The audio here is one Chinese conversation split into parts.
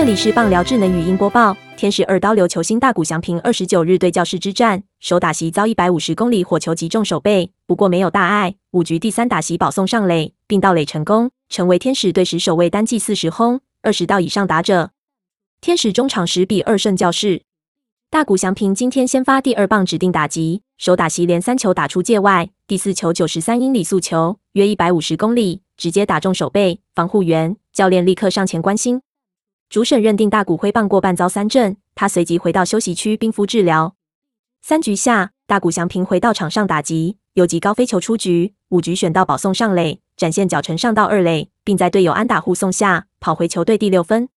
这里是棒聊智能语音播报。天使二刀流球星大谷翔平二十九日对教室之战，首打席遭一百五十公里火球击中手背，不过没有大碍。五局第三打席保送上垒，并盗垒成功，成为天使队史首位单季四十轰、二十道以上打者。天使中场十比二胜教室。大谷翔平今天先发第二棒指定打击，首打席连三球打出界外，第四球九十三英里速球，约一百五十公里，直接打中手背，防护员、教练立刻上前关心。主审认定大谷挥棒过半遭三振，他随即回到休息区冰敷治疗。三局下，大谷翔平回到场上打击，游击高飞球出局。五局选到保送上垒，展现脚程上到二垒，并在队友安打护送下跑回球队第六分。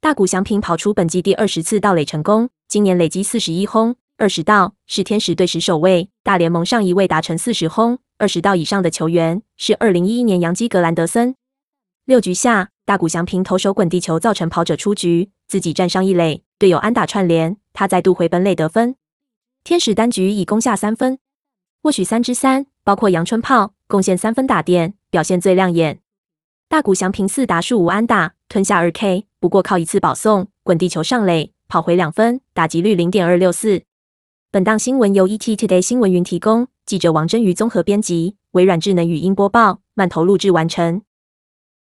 大谷翔平跑出本季第二十次盗垒成功，今年累积四十一轰二十盗，是天使队史首位。大联盟上一位达成四十轰二十盗以上的球员是二零一一年洋基格兰德森。六局下。大谷翔平投手滚地球造成跑者出局，自己站上一垒，队友安打串联，他再度回本垒得分。天使单局已攻下三分，或许三之三，包括阳春炮贡献三分打点，表现最亮眼。大谷翔平四打数五安打，吞下二 K，不过靠一次保送滚地球上垒，跑回两分，打击率零点二六四。本档新闻由 ET Today 新闻云提供，记者王真瑜综合编辑，微软智能语音播报，慢投录制完成。